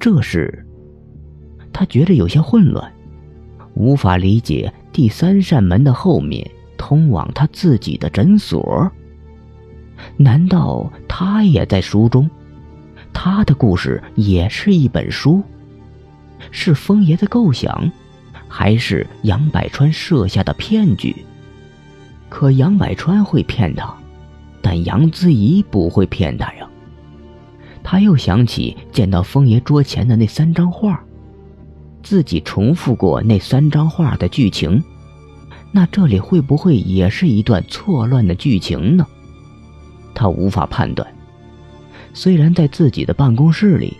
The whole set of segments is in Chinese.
这时，他觉得有些混乱，无法理解第三扇门的后面通往他自己的诊所。难道他也在书中？他的故事也是一本书？是风爷的构想，还是杨百川设下的骗局？可杨百川会骗他，但杨子怡不会骗他呀。他又想起见到风爷桌前的那三张画，自己重复过那三张画的剧情，那这里会不会也是一段错乱的剧情呢？他无法判断。虽然在自己的办公室里，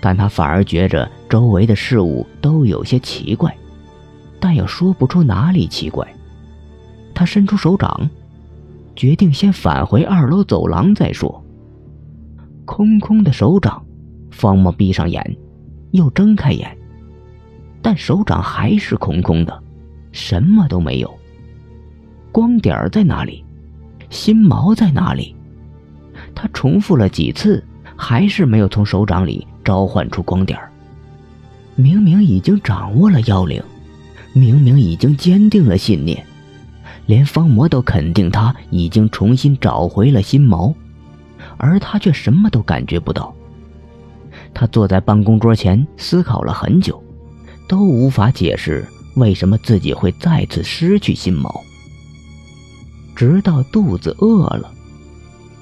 但他反而觉着周围的事物都有些奇怪，但又说不出哪里奇怪。他伸出手掌，决定先返回二楼走廊再说。空空的手掌，方墨闭上眼，又睁开眼，但手掌还是空空的，什么都没有。光点在哪里？心毛在哪里？他重复了几次，还是没有从手掌里召唤出光点明明已经掌握了妖灵，明明已经坚定了信念。连方魔都肯定他已经重新找回了心毛，而他却什么都感觉不到。他坐在办公桌前思考了很久，都无法解释为什么自己会再次失去心毛。直到肚子饿了，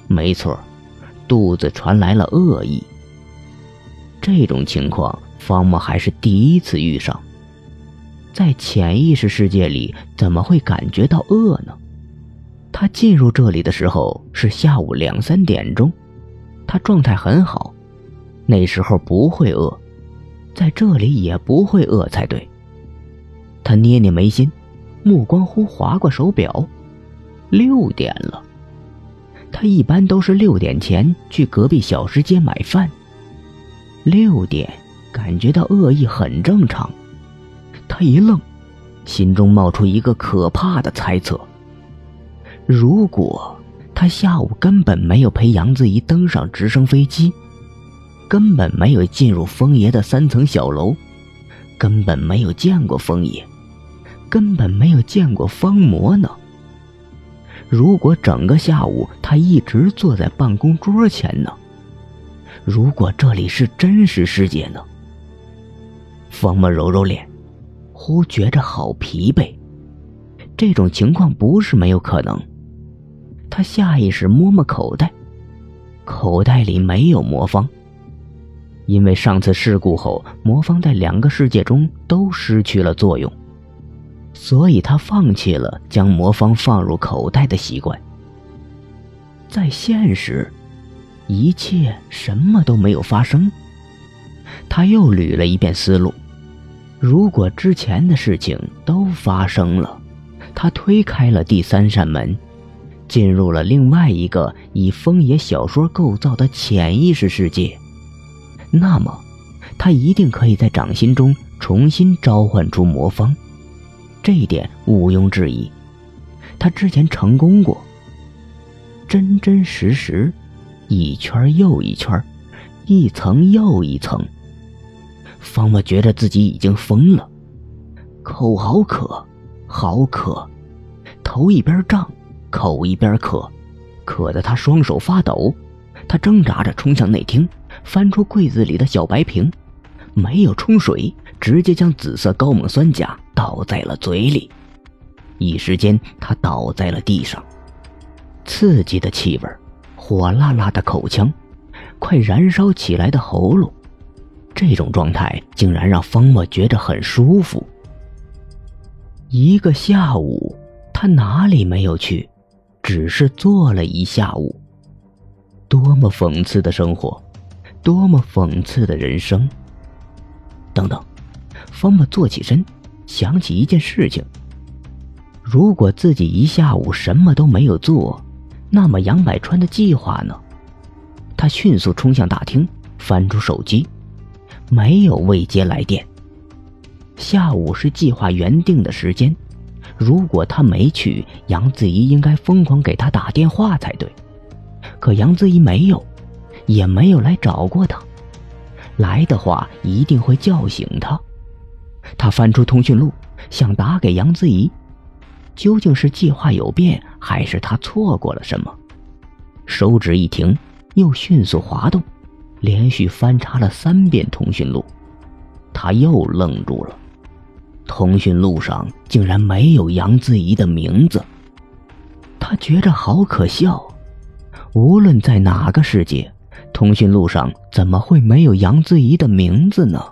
没错，肚子传来了恶意。这种情况，方木还是第一次遇上。在潜意识世界里，怎么会感觉到饿呢？他进入这里的时候是下午两三点钟，他状态很好，那时候不会饿，在这里也不会饿才对。他捏捏眉心，目光忽划过手表，六点了。他一般都是六点前去隔壁小吃街买饭，六点感觉到饿意很正常。他一愣，心中冒出一个可怕的猜测：如果他下午根本没有陪杨子怡登上直升飞机，根本没有进入风爷的三层小楼，根本没有见过风爷，根本没有见过方魔呢？如果整个下午他一直坐在办公桌前呢？如果这里是真实世界呢？方魔揉揉脸。忽觉着好疲惫，这种情况不是没有可能。他下意识摸摸口袋，口袋里没有魔方。因为上次事故后，魔方在两个世界中都失去了作用，所以他放弃了将魔方放入口袋的习惯。在现实，一切什么都没有发生。他又捋了一遍思路。如果之前的事情都发生了，他推开了第三扇门，进入了另外一个以风野小说构造的潜意识世界，那么，他一定可以在掌心中重新召唤出魔方，这一点毋庸置疑。他之前成功过，真真实实，一圈又一圈，一层又一层。方墨觉得自己已经疯了，口好渴，好渴，头一边胀，口一边渴，渴得他双手发抖。他挣扎着冲向内厅，翻出柜子里的小白瓶，没有冲水，直接将紫色高锰酸钾倒在了嘴里。一时间，他倒在了地上。刺激的气味，火辣辣的口腔，快燃烧起来的喉咙。这种状态竟然让方墨觉着很舒服。一个下午，他哪里没有去，只是坐了一下午。多么讽刺的生活，多么讽刺的人生。等等，方墨坐起身，想起一件事情：如果自己一下午什么都没有做，那么杨百川的计划呢？他迅速冲向大厅，翻出手机。没有未接来电。下午是计划原定的时间，如果他没去，杨子怡应该疯狂给他打电话才对。可杨子怡没有，也没有来找过他。来的话一定会叫醒他。他翻出通讯录，想打给杨子怡。究竟是计划有变，还是他错过了什么？手指一停，又迅速滑动，连续翻查了三遍通讯录。他又愣住了，通讯录上竟然没有杨子怡的名字。他觉着好可笑，无论在哪个世界，通讯录上怎么会没有杨子怡的名字呢？